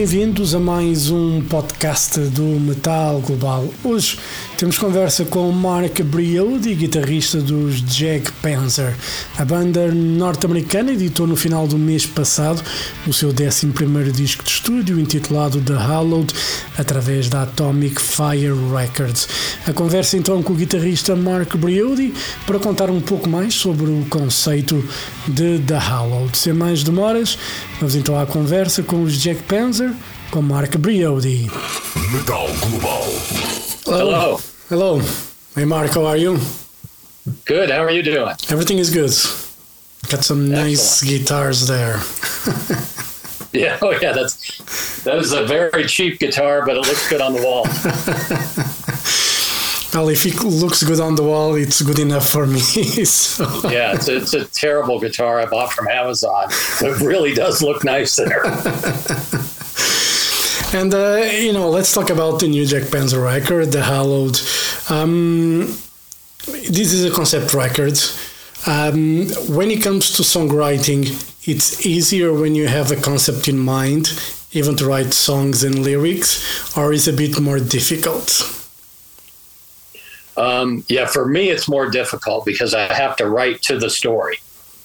bem-vindos a mais um podcast do Metal Global. Hoje temos conversa com Mark Briode, guitarrista dos Jack Panzer. A banda norte-americana editou no final do mês passado o seu 11 disco de estúdio, intitulado The Hallowed, através da Atomic Fire Records. A conversa então com o guitarrista Mark Briode para contar um pouco mais sobre o conceito de The Hallowed. Sem mais demoras, vamos então à conversa com os Jack Panzer com Mark Briody. Metal Global. Hello. Oh, hello. Hey Mark, how are you? Good. How are you doing? Everything is good. Got some nice guitars there. Yeah. Oh, yeah. That's that is a very cheap guitar, but it looks good on the wall. well, if it looks good on the wall, it's good enough for me. so. Yeah. It's a, it's a terrible guitar I bought from Amazon. It really does look nice there. And uh, you know, let's talk about the new Jag Panzer record, the Hallowed. Um, this is a concept record. Um, when it comes to songwriting, it's easier when you have a concept in mind, even to write songs and lyrics, or is a bit more difficult. Um, yeah. For me, it's more difficult because I have to write to the story.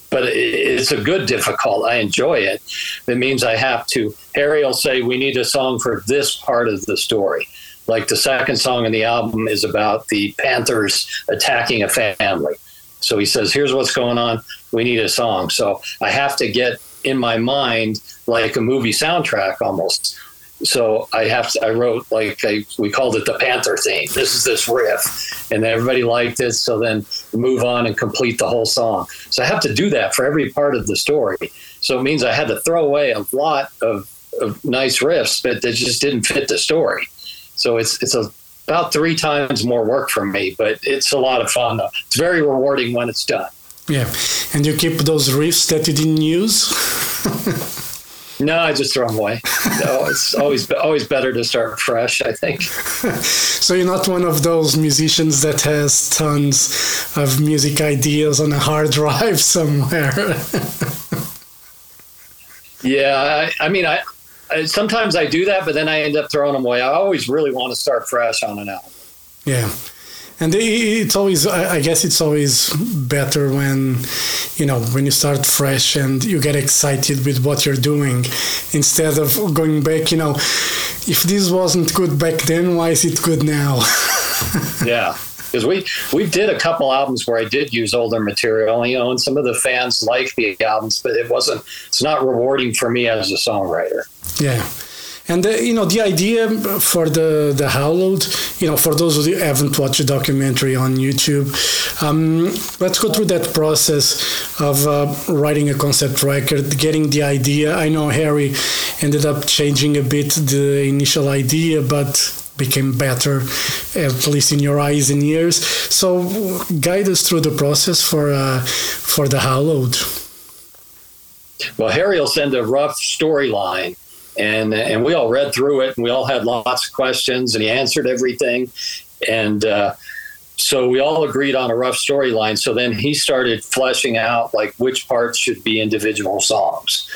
But it's a good difficult. I enjoy it. It means I have to. Harry will say, "We need a song for this part of the story." Like the second song in the album is about the Panthers attacking a family. So he says, "Here's what's going on. We need a song." So I have to get in my mind like a movie soundtrack almost. So I have to, I wrote like we called it the Panther theme. This is this riff, and everybody liked it. So then move on and complete the whole song. So I have to do that for every part of the story. So it means I had to throw away a lot of, of nice riffs, but they just didn't fit the story. So it's it's a, about three times more work for me, but it's a lot of fun. Though. It's very rewarding when it's done. Yeah, and you keep those riffs that you didn't use. No, I just throw them away. No, oh, it's always always better to start fresh. I think. So you're not one of those musicians that has tons of music ideas on a hard drive somewhere. Yeah, I, I mean, I, I sometimes I do that, but then I end up throwing them away. I always really want to start fresh on an album. yeah. And it's always, I guess it's always better when, you know, when you start fresh and you get excited with what you're doing instead of going back, you know, if this wasn't good back then, why is it good now? Yeah, because we we did a couple albums where I did use older material, you know, and some of the fans like the albums, but it wasn't. It's not rewarding for me as a songwriter. Yeah. And the, you know the idea for the the Hallowed, you know, for those who haven't watched the documentary on YouTube, um, let's go through that process of uh, writing a concept record, getting the idea. I know Harry ended up changing a bit the initial idea, but became better, at least in your eyes and ears. So guide us through the process for uh, for the Hallowed. Well, Harry will send a rough storyline, and and we all read through it, and we all had lots of questions, and he answered everything, and uh, so we all agreed on a rough storyline. So then he started fleshing out like which parts should be individual songs.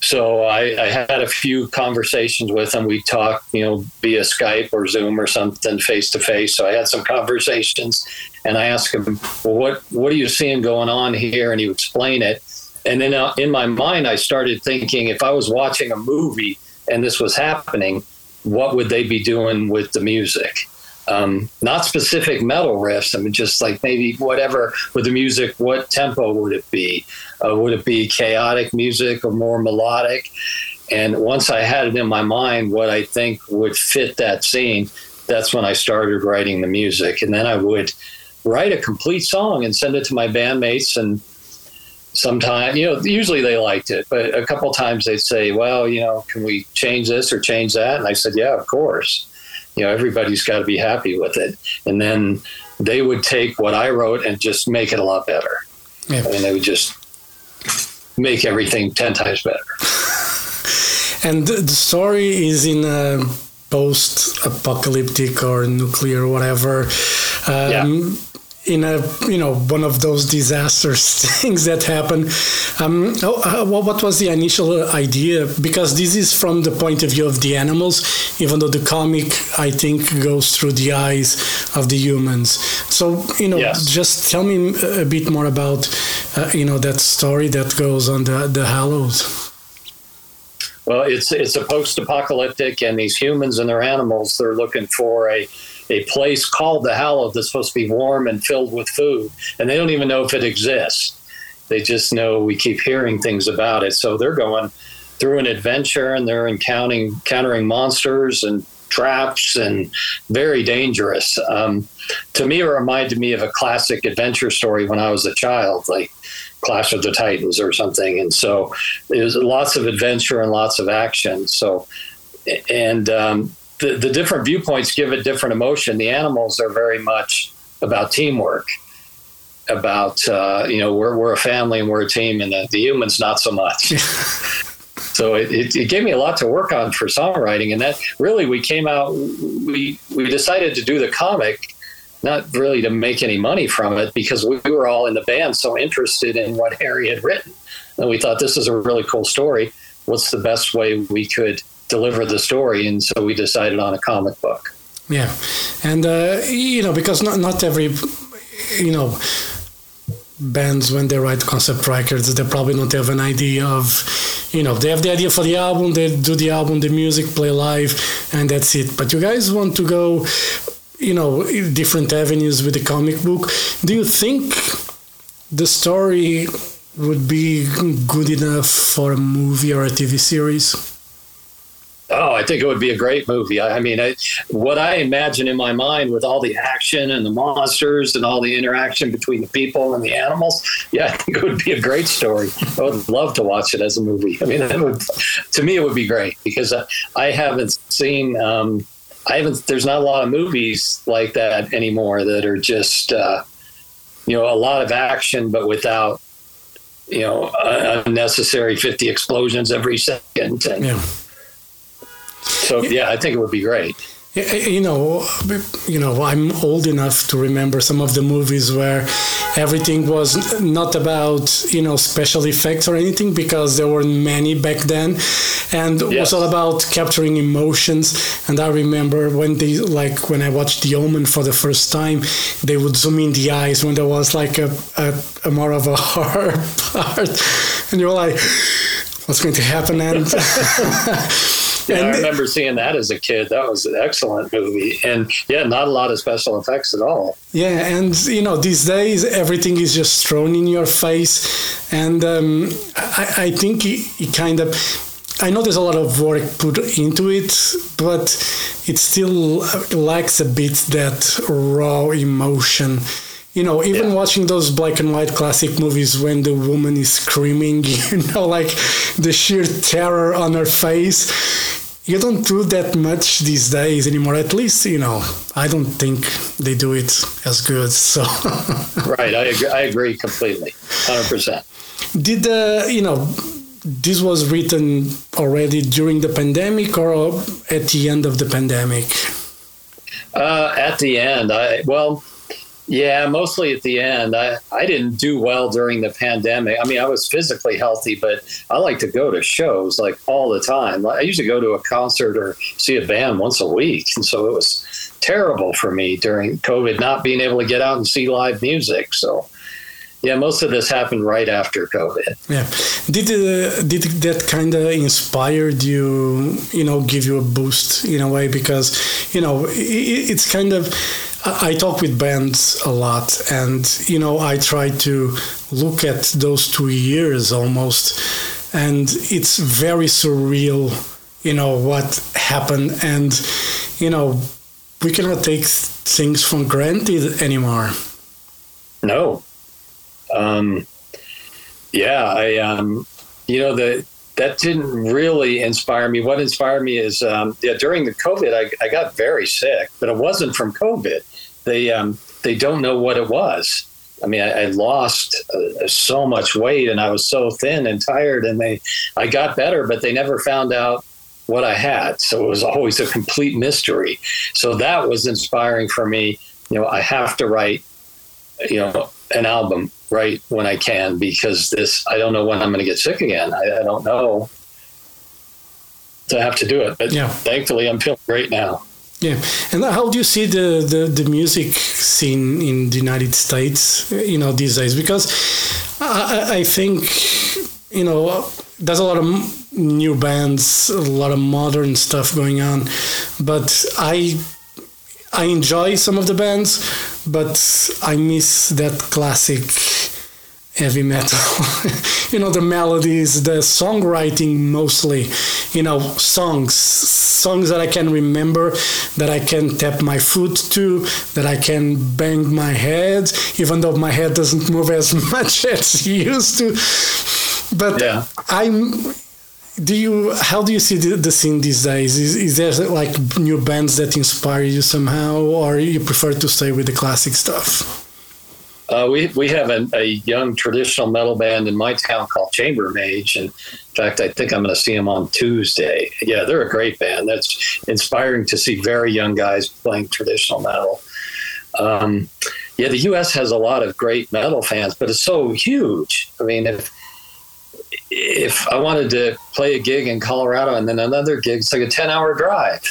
So I, I had a few conversations with him. We talked, you know, via Skype or Zoom or something face to face. So I had some conversations, and I asked him, "Well, what what are you seeing going on here?" And he would explain it. And then uh, in my mind, I started thinking if I was watching a movie and this was happening, what would they be doing with the music? Um, not specific metal riffs. I mean, just like maybe whatever with the music, what tempo would it be? Uh, would it be chaotic music or more melodic? And once I had it in my mind, what I think would fit that scene, that's when I started writing the music. And then I would write a complete song and send it to my bandmates and sometimes you know usually they liked it but a couple times they'd say well you know can we change this or change that and i said yeah of course you know everybody's got to be happy with it and then they would take what i wrote and just make it a lot better Yeah. i mean they would just make everything 10 times better And the the story is in a post-apocalyptic or nuclear, whatever. Um, Yeah. In a you know one of those disasters things that happen. Um, oh, what was the initial idea? Because this is from the point of view of the animals, even though the comic I think goes through the eyes of the humans. So you know, Yes. just tell me a bit more about uh, you know that story that goes on the the Hallows. Well, it's it's a post-apocalyptic, and these humans and their animals they're looking for a a place called the Hallow that's supposed to be warm and filled with food, and they don't even know if it exists. They just know we keep hearing things about it, so they're going through an adventure and they're encountering encountering monsters and traps and very dangerous. Um, to me, it reminded me of a classic adventure story when I was a child, like Clash of the Titans or something. And so there's lots of adventure and lots of action. So, and um, the, the different viewpoints give it different emotion. The animals are very much about teamwork, about, uh, you know, we're, we're a family and we're a team, and the, the humans not so much. so it, it, it gave me a lot to work on for songwriting. And that really, we came out, we, we decided to do the comic not really to make any money from it because we were all in the band so interested in what Harry had written. And we thought this is a really cool story. What's the best way we could deliver the story? And so we decided on a comic book. Yeah, and uh, you know because not not every you know bands when they write concept records they probably don't have an idea of you know they have the idea for the album they do the album the music play live and that's it but you guys want to go you know different avenues with the comic book do you think the story would be good enough for a movie or a tv series Oh, I think it would be a great movie. I, I mean, I, what I imagine in my mind with all the action and the monsters and all the interaction between the people and the animals, yeah, I think it would be a great story. I would love to watch it as a movie. I mean, would, to me, it would be great because I, I haven't seen, um, I haven't, there's not a lot of movies like that anymore that are just, uh, you know, a lot of action, but without, you know, unnecessary 50 explosions every second. And, yeah so yeah, I think it would be great. You know, you know, I'm old enough to remember some of the movies where everything was not about you know special effects or anything because there were many back then, and it was all about capturing emotions. And I remember when they like when I watched The Omen for the first time, they would zoom in the eyes when there was like a, a, a more of a horror part, and you're like, what's going to happen? And Yeah, I remember seeing that as a kid. That was an excellent movie, and yeah, not a lot of special effects at all. Yeah, and you know these days everything is just thrown in your face, and um, I, I, think it, it kind of. I know there's a lot of work put into it, but it still lacks a bit that raw emotion. You know, even yeah. watching those black and white classic movies when the woman is screaming, you know, like the sheer terror on her face you don't do that much these days anymore. At least, you know, I don't think they do it as good. So, right, I agree, I agree completely, hundred percent. Did uh, you know? This was written already during the pandemic or at the end of the pandemic? Uh, at the end, I well, yeah, mostly at the end. I, I didn't do well during the pandemic. I mean, I was physically healthy, but I like to go to shows like all the time. I usually go to a concert or see a band once a week. And so it was terrible for me during COVID not being able to get out and see live music. So, yeah, most of this happened right after COVID. Yeah, did uh, did that kind of inspired you? You know, give you a boost in a way because you know it, it's kind of I talk with bands a lot, and you know, I try to look at those two years almost, and it's very surreal, you know, what happened, and you know, we cannot take things for granted anymore. No. Um, yeah, I, um, you know, the that didn't really inspire me. What inspired me is um, yeah, during the COVID, I, I got very sick, but it wasn't from COVID. They um, they don't know what it was. I mean, I, I lost uh, so much weight, and I was so thin and tired, and they I got better, but they never found out what I had. So it was always a complete mystery. So that was inspiring for me. You know, I have to write, you know, an album right when I can because this, I don't know when I'm going to get sick again. I, I don't know. So I have to do it. But Yeah. thankfully, I'm feeling great now. Yeah, and how do you see the, the, the music scene in the United States, you know, these days? Because I, I- think, you know, there's a lot of new bands, a lot of modern stuff going on, but I I enjoy some of the bands, but I miss that classic heavy metal. you know, the melodies, the songwriting mostly, you know, songs, songs that I can remember, that I can tap my foot to, that I can bang my head, even though my head doesn't move as much as it used to. But Yeah. I'm. Do you? How do you see the, the scene these days? Is, is there like new bands that inspire you somehow, or you prefer to stay with the classic stuff? Uh, we we have a, a young traditional metal band in my town called Chamber Mage, and in fact, I think I'm going to see them on Tuesday. Yeah, they're a great band. That's inspiring to see very young guys playing traditional metal. Um, yeah, the U.S. has a lot of great metal fans, but it's so huge. I mean, if if I wanted to play a gig in Colorado and then another gig, it's like a 10 hour drive.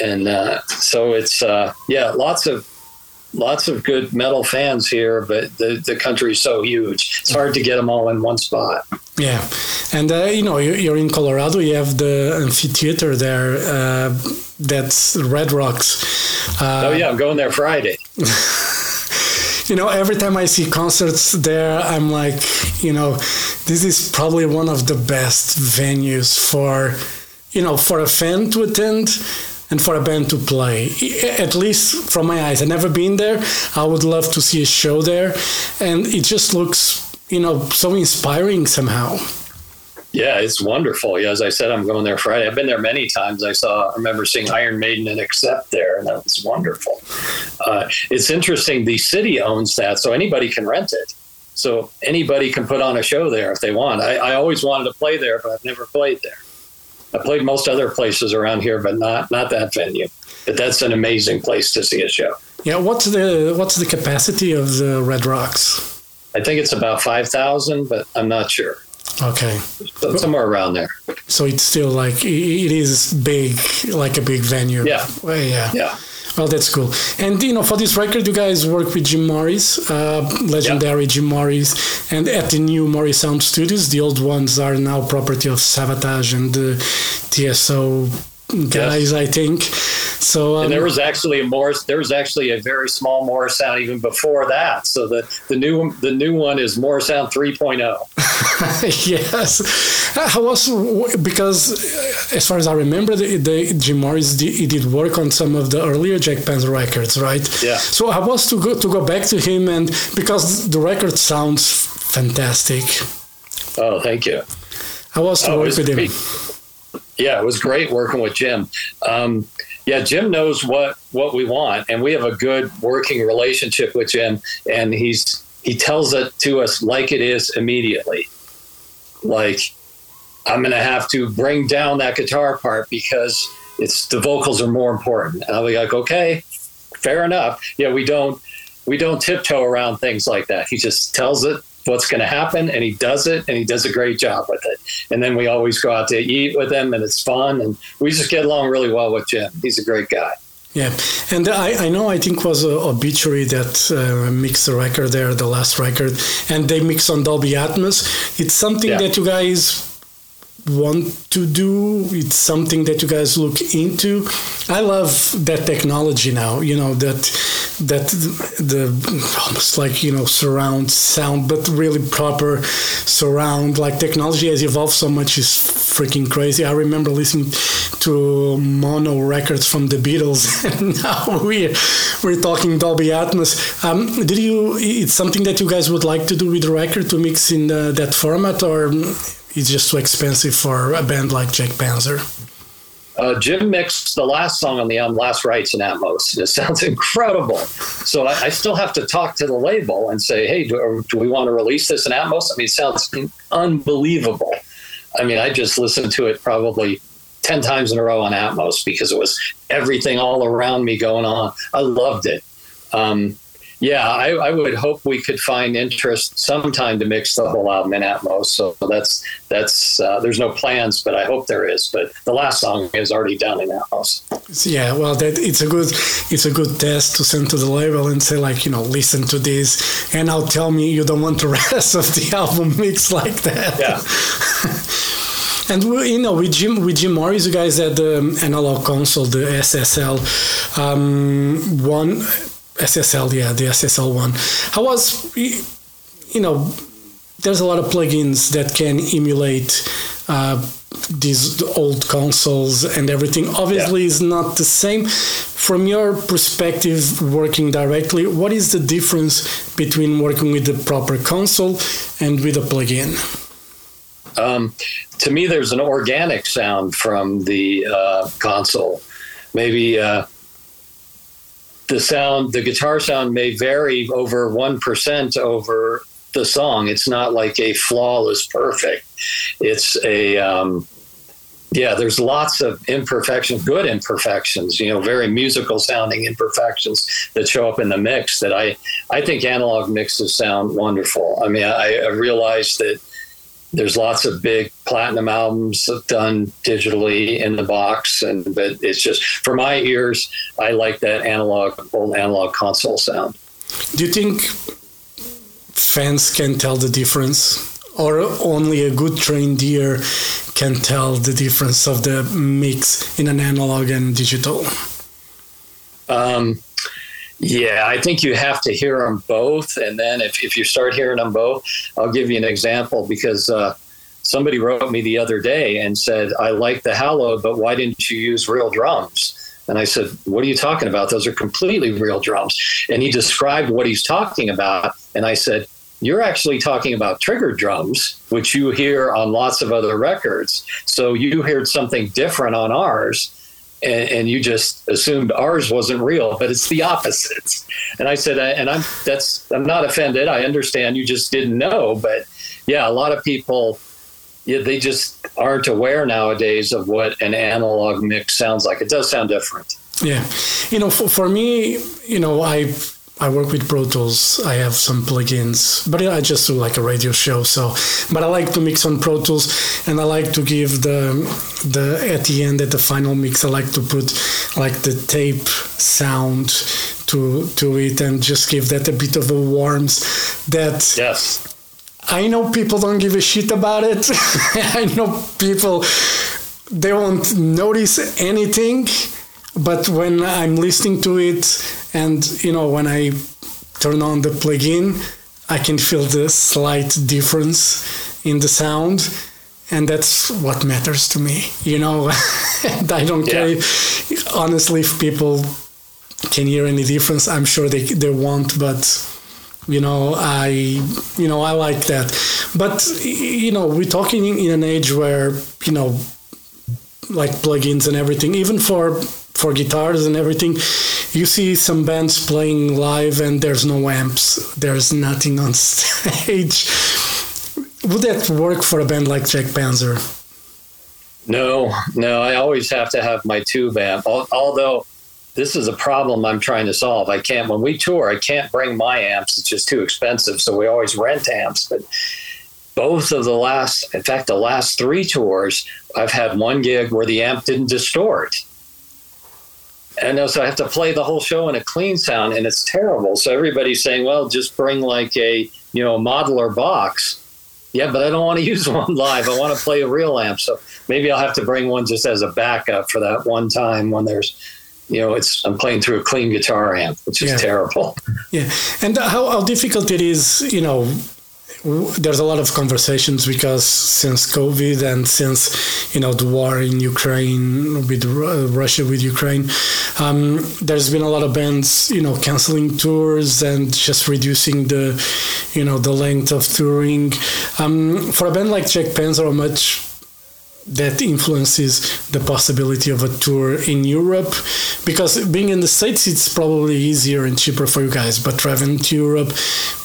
And uh, so it's, uh, yeah, lots of lots of good metal fans here, but the, the country's so huge. It's hard to get them all in one spot. Yeah, and uh, you know you- you're in Colorado. You have the amphitheater there. Uh, that's Red Rocks. Uh, oh, yeah, I'm going there Friday. you know, every time I see concerts there, I'm like, you know, this is probably one of the best venues for, you know, for a fan to attend and for a band to play. At least from my eyes, I've never been there. I would love to see a show there, and it just looks, you know, so inspiring somehow. Yeah, it's wonderful. Yeah, as I said, I'm going there Friday. I've been there many times. I saw, I remember seeing Iron Maiden and Accept there, and that was wonderful. Uh, it's interesting. The city owns that, so anybody can rent it. So anybody can put on a show there if they want. I, I always wanted to play there, but I've never played there. I played most other places around here, but not not that venue. But that's an amazing place to see a show. Yeah, what's the what's the capacity of the Red Rocks? I think it's about five thousand, but I'm not sure. Okay, So somewhere around there. so it's still like it is big, like a big venue. Yeah. Well, yeah. Yeah. Well, that's cool. And you know, for this record, you guys work with Jim Morris, uh, legendary Jim Morris, and at the new Morris Sound Studios. The old ones are now property of Savatage and the TSO guys, I think. So um, And there was actually a Morris. There was actually a very small Morris sound even before that. So the the new the new one is Morris Sound oh. 3.0. yes, I was because uh, as far as I remember, the, the Jim Morris did, he did work on some of the earlier Jag Panzer records, right? Yeah. So I was to go to go back to him, and because the record sounds fantastic, Oh, thank you. I was to Oh, work with him. Yeah, it was great working with Jim. Um, yeah, Jim knows what what we want, and we have a good working relationship with Jim. And he's he tells it to us like it is immediately. Like I'm going to have to bring down that guitar part because it's the vocals are more important. And I'll be like, okay, fair enough. Yeah, we don't we don't tiptoe around things like that. He just tells it what's going to happen and he does it and he does a great job with it. And then we always go out to eat with him and it's fun and we just get along really well with Jim. He's a great guy. Yeah, and I, I know I think was a obituary that uh, mixed the record there, the last record, and they mix on Dolby Atmos. It's something Yeah. that you guys want to do. It's something that you guys look into. I love that technology now. You know that that the almost like you know surround sound, but really proper surround. Like technology has evolved so much, is freaking crazy. I remember listening to mono records from the Beatles, and now we're we're talking Dolby Atmos. Um, did you? It's something that you guys would like to do with the record to mix in uh, that format, or it's just too expensive for a band like Jag Panzer? Uh, Jim mixed the last song on the album, Last Rites in Atmos, and it sounds incredible. So I, I still have to talk to the label and say, hey, do, do we want to release this in Atmos? I mean, it sounds unbelievable. I mean, I just listened to it probably 10 times in a row on Atmos because it was everything all around me going on. I loved it. Um, yeah, I, I, would hope we could find interest sometime to mix the whole album in Atmos. So that's that's uh, there's no plans, but I hope there is. But the last song is already done in Atmos. Yeah, well, that it's a good it's a good test to send to the label and say like you know listen to this, and now tell me you don't want the rest of the album mixed like that. Yeah. And you know, with Jim with Jim Morris, you guys had the analog console, the SSL um, one SSL, yeah, the SSL one. How was, you know, there's a lot of plugins that can emulate uh, these old consoles and everything. Obviously, yeah. is not the same. From your perspective, working directly, what is the difference between working with the proper console and with a plugin? Um, to me, there's an organic sound from the uh, console. Maybe. Uh, the sound, the guitar sound may vary over 1% over the song. It's not like a flawless perfect. It's a, um, yeah, there's lots of imperfections, good imperfections, you know, very musical sounding imperfections that show up in the mix that I, I think analog mixes sound wonderful. I mean, I, I realize that there's lots of big platinum albums done digitally in the box and but it's just for my ears i like that analog old analog console sound do you think fans can tell the difference or only a good trained ear can tell the difference of the mix in an analog and digital um, yeah, I think you have to hear them both. And then if, if you start hearing them both, I'll give you an example because uh, somebody wrote me the other day and said, I like the Hallowed, but why didn't you use real drums? And I said, What are you talking about? Those are completely real drums. And he described what he's talking about. And I said, You're actually talking about trigger drums, which you hear on lots of other records. So you heard something different on ours and, and, you just assumed ours wasn't real, but it's the opposite. And I said, and I'm that's I'm not offended. I understand you just didn't know, but yeah, a lot of people, yeah, they just aren't aware nowadays of what an analog mix sounds like. It does sound different. Yeah, you know, for, for me, you know, I I work with Pro Tools. I have some plugins, but I just do like a radio show. So, but I like to mix on Pro Tools, and I like to give the the at the end at the final mix. I like to put like the tape sound to to it and just give that a bit of a warmth. That yes, I know people don't give a shit about it. I know people they won't notice anything but when I'm listening to it and you know when I turn on the plugin I can feel the slight difference in the sound and that's what matters to me you know I don't yeah. care honestly if people can hear any difference I'm sure they they won't but you know I you know I like that but you know we're talking in an age where you know like plugins and everything even for for guitars and everything. You see some bands playing live and there's no amps, there's nothing on stage. Would that work for a band like Jag Panzer? No, no. I always have to have my tube amp. Although this is a problem I'm trying to solve. I can't when we tour. I can't bring my amps. It's just too expensive. So we always rent amps. But both of the last, in fact, the last three tours, I've had one gig where the amp didn't distort and so I have to play the whole show in a clean sound, and it's terrible. So everybody's saying, "Well, just bring like a you know modeler box." Yeah, but I don't want to use one live. I want to play a real amp. So maybe I'll have to bring one just as a backup for that one time when there's, you know, it's I'm playing through a clean guitar amp, which is yeah. terrible. Yeah, and how, how difficult it is, you know, there's a lot of conversations because since COVID and since you know the war in Ukraine with Russia with Ukraine, um, there's been a lot of bands you know canceling tours and just reducing the you know the length of touring. Um, for a band like Jag Panzer, how much that influences the possibility of a tour in Europe? Because being in the States, it's probably easier and cheaper for you guys, but traveling to Europe,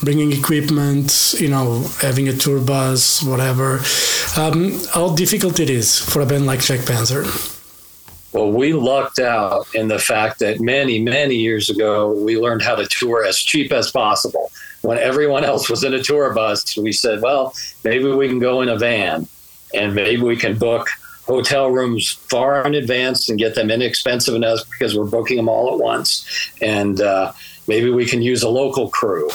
bringing equipment, you know, having a tour bus, whatever, um, how difficult it is for a band like Jag Panzer. Well, we lucked out in the fact that many, many years ago, we learned how to tour as cheap as possible. When everyone else was in a tour bus, we said, well, maybe we can go in a van and maybe we can book hotel rooms far in advance and get them inexpensive enough because we're booking them all at once. And uh, maybe we can use a local crew.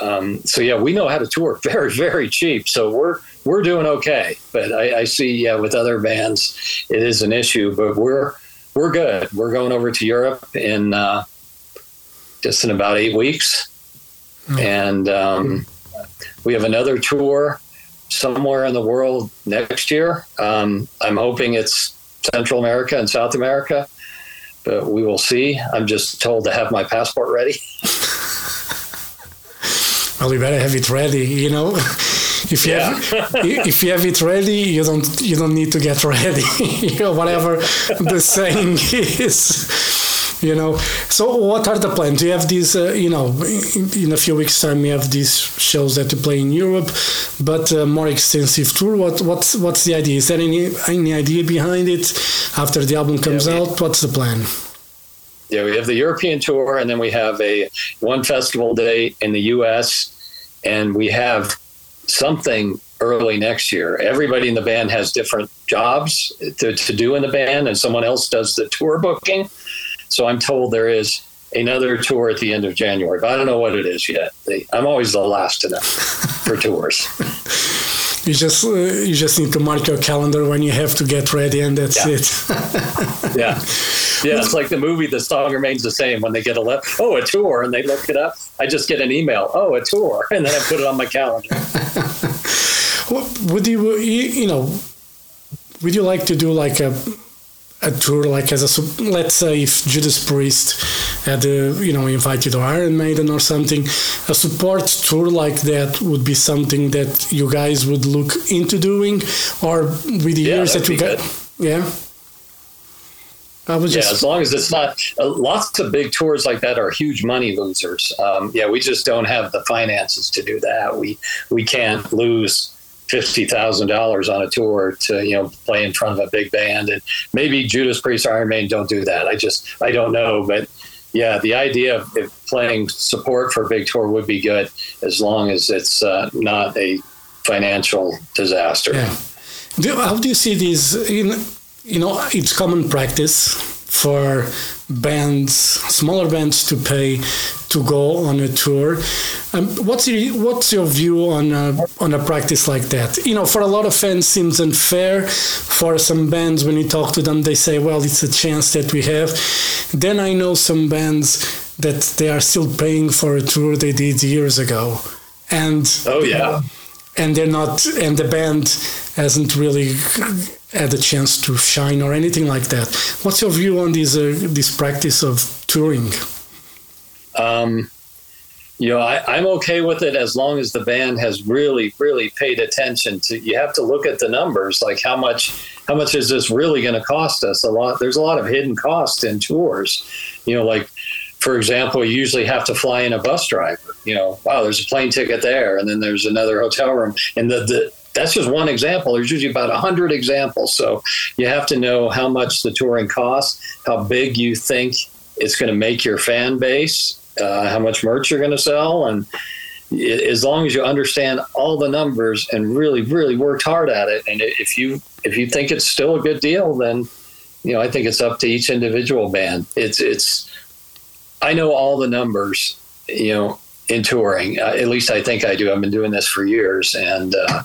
Um, so yeah, we know how to tour very, very cheap. So we're we're doing okay. But I, I see, yeah, with other bands, it is an issue. But we're we're good. We're going over to Europe in uh, just in about eight weeks, mm. and um, we have another tour somewhere in the world next year. Um, I'm hoping it's Central America and South America, but we will see. I'm just told to have my passport ready. well, you better have it ready. You know, if you yeah. have if you have it ready, you don't you don't need to get ready. you know, whatever the saying is you know? So what are the plans? You have these uh, you know in, in, a few weeks time you have these shows that you play in europe but a more extensive tour. What what's what's the idea? Is there any any idea behind it after the album comes yeah, we, out? What's the plan? Yeah we have the european tour and then we have a one festival day in the us and we have something early next year. Everybody in the band has different jobs to, to do in the band, and someone else does the tour booking. So I'm told there is another tour at the end of January, but I don't know what it is yet. I'm always the last to know for tours. You just uh, you just need to mark your calendar when you have to get ready, and that's yeah. it. yeah, yeah. It's like the movie. The song remains the same. When they get a le- oh a tour, and they look it up, I just get an email. Oh, a tour, and then I put it on my calendar. would you you know? Would you like to do like a a tour like as a let's say if Judas Priest had uh, you know invited or Iron Maiden or something a support tour like that would be something that you guys would look into doing or with the yeah, years that you got yeah I was just yeah, as long as it's not uh, lots of big tours like that are huge money losers. Um, yeah, we just don't have the finances to do that. We we can't lose fifty thousand dollars on a tour to you know play in front of a big band, and maybe Judas Priest, Iron Maiden don't do that. I just I don't know, but yeah, the idea of playing support for a big tour would be good as long as it's uh, not a financial disaster. Yeah. How do you see these? In you know, it's common practice for bands, smaller bands, to pay to go on a tour. Um, what's your what's your view on a, on a practice like that? You know, for a lot of fans, seems unfair. For some bands, when you talk to them, they say, "Well, it's a chance that we have." Then I know some bands that they are still paying for a tour they did years ago, and oh yeah, and they're not, and the band hasn't really had a chance to shine or anything like that. What's your view on this uh, this practice of touring? Um, you know, I, am okay with it as long as the band has really, really paid attention to. You have to look at the numbers, like how much, how much is this really going to cost us? A lot. There's a lot of hidden costs in tours. You know, like for example, you usually have to fly in a bus driver. You know, wow, there's a plane ticket there, and then there's another hotel room, and the, the that's just one example. There's usually about a hundred examples. So you have to know how much the touring costs, how big you think it's going to make your fan base, uh, how much merch you're going to sell, and as long as you understand all the numbers and really, really worked hard at it, and if you if you think it's still a good deal, then you know I think it's up to each individual band. It's it's I know all the numbers, you know, in touring. Uh, at least I think I do. I've been doing this for years, and uh,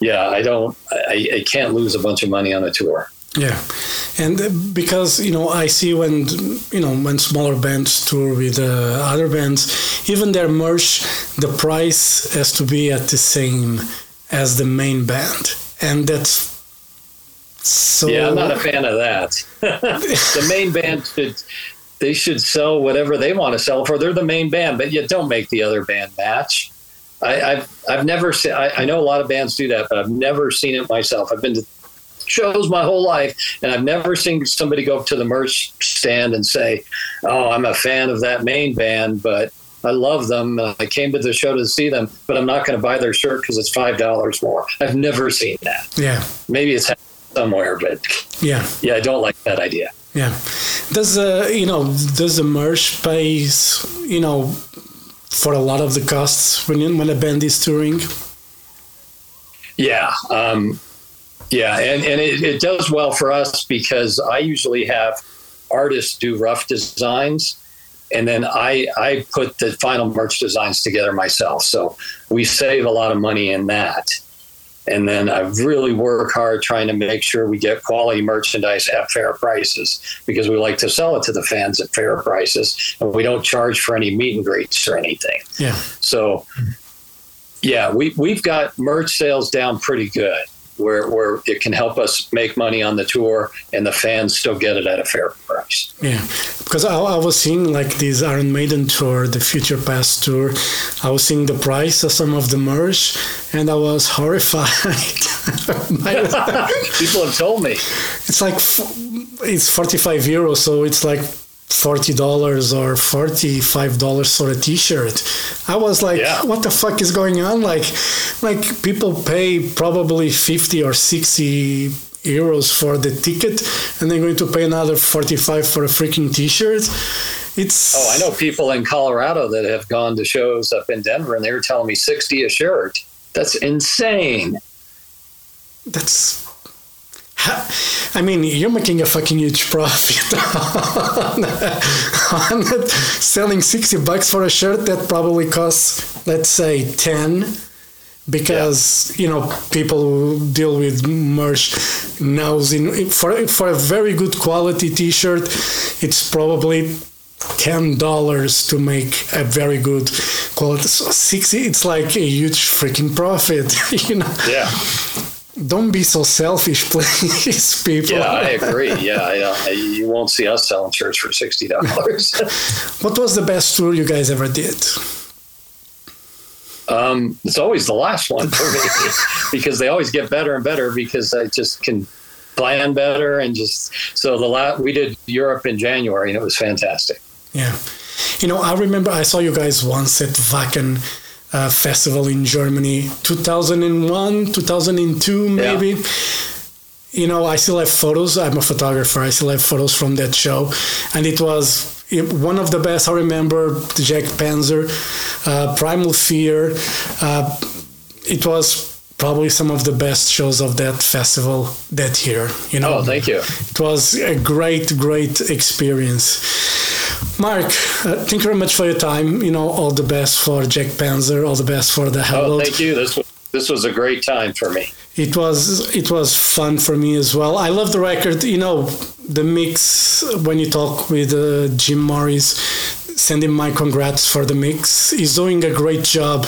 yeah, I don't, I, I can't lose a bunch of money on a tour. Yeah, and because you know, I see when you know when smaller bands tour with uh, other bands, even their merch, the price has to be at the same as the main band, and that's so. Yeah, I'm not a fan of that. the main band should they should sell whatever they want to sell for. They're the main band, but you don't make the other band match. I, have I've never seen. I, I, know a lot of bands do that, but I've never seen it myself. I've been to shows my whole life, and I've never seen somebody go up to the merch stand and say, "Oh, I'm a fan of that main band, but." I love them. I came to the show to see them, but I'm not going to buy their shirt because it's five dollars more. I've never seen that. Yeah. Maybe it's somewhere, but yeah, yeah, I don't like that idea. Yeah. Does uh, you know does the merch pays you know for a lot of the costs when when a band is touring? Yeah. Um, yeah, and, and it, it does well for us because I usually have artists do rough designs and then I I put the final merch designs together myself. So we save a lot of money in that. And then I really work hard trying to make sure we get quality merchandise at fair prices because we like to sell it to the fans at fair prices and we don't charge for any meet and greets or anything. Yeah. So yeah, we we've got merch sales down pretty good where where it can help us make money on the tour and the fans still get it at a fair price. Yeah, because I, I was seeing like this Iron Maiden tour, the Future Past tour. I was seeing the price of some of the merch, and I was horrified. People have told me it's like it's forty five euros, so it's like forty dollars or forty five dollars for a T-shirt. I was like, Yeah. what the fuck is going on? Like, like people pay probably fifty or sixty euros for the ticket, and they're going to pay another forty five for a freaking T-shirt. It's Oh, I know people in Colorado that have gone to shows up in Denver and they were telling me 60 a shirt. That's insane. that's. I mean, you're making a fucking huge profit on, on it. selling 60 bucks for a shirt that probably costs, let's say, 10 because you know people who deal with merch knows in for for a very good quality t-shirt it's probably ten dollars to make a very good quality so 60 it's like a huge freaking profit you know Yeah. Don't be so selfish please people Yeah, I agree. Yeah, I, I, you won't see us selling shirts for $60. what was the best tour you guys ever did um, it's always the last one for me because they always get better and better because I just can plan better and just so the last we did Europe in January and it was fantastic. Yeah. You know, I remember I saw you guys once at Wacken uh, Festival in Germany, 2001, 2002, maybe. You know, I still have photos. I'm a photographer. I still have photos from that show. And it was one of the best. I remember Jag Panzer, uh, Primal Fear. Uh, it was probably some of the best shows of that festival that year. You know, Oh, thank you. it was a great, great experience. Mark, uh, thank you very much for your time. You know, all the best for Jag Panzer, all the best for the Oh, thank you. This was this was a great time for me. It was it was fun for me as well. I love the record. You know, the mix when you talk with uh, Jim Morris. sending my congrats for the mix. He's doing a great job.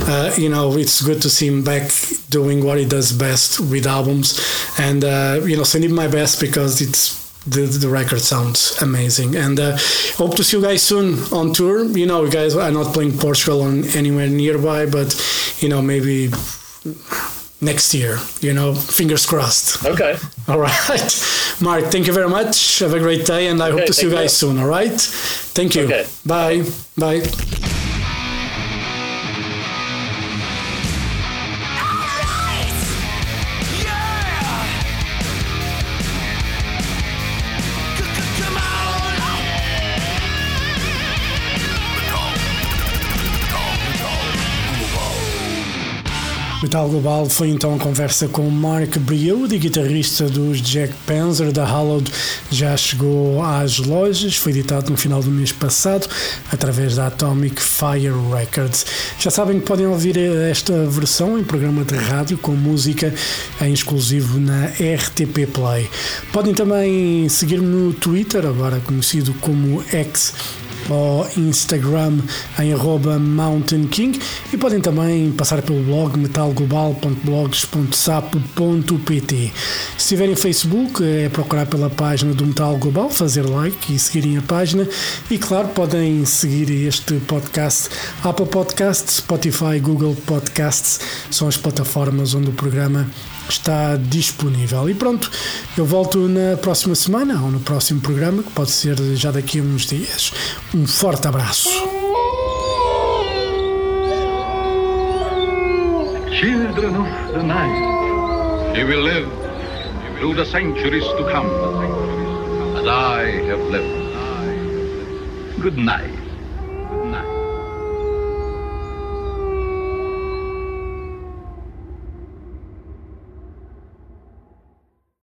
Uh, you know, it's good to see him back doing what he does best with albums. And uh, you know, sending my best because it's the, the record sounds amazing. And uh, hope to see you guys soon on tour. You know, you guys are not playing Portugal on anywhere nearby, but you know, maybe next year. You know, fingers crossed. Okay. All right, Mark. Thank you very much. Have a great day, and I hope to see you guys you. soon. All right. Thank you. Okay. Bye. Bye. Metal Global foi então a conversa com Mark Briode, guitarrista dos Jack Panzer da Hallowed, já chegou às lojas, foi editado no final do mês passado através da Atomic Fire Records. Já sabem que podem ouvir esta versão em programa de rádio com música em exclusivo na RTP Play. Podem também seguir-me no Twitter, agora conhecido como X ou Instagram em arroba Mountain King. E podem também passar pelo blog metalglobal.blogs.sapo.pt Se tiverem Facebook é procurar pela página do Metal Global, fazer like e seguirem a página. E claro podem seguir este podcast Apple Podcasts, Spotify, Google Podcasts. São as plataformas onde o programa está disponível. E pronto, eu volto na próxima semana ou no próximo programa, que pode ser já daqui a uns dias. Um forte abraço. Children of the night, you will live through the centuries to come, as I have lived. Good night.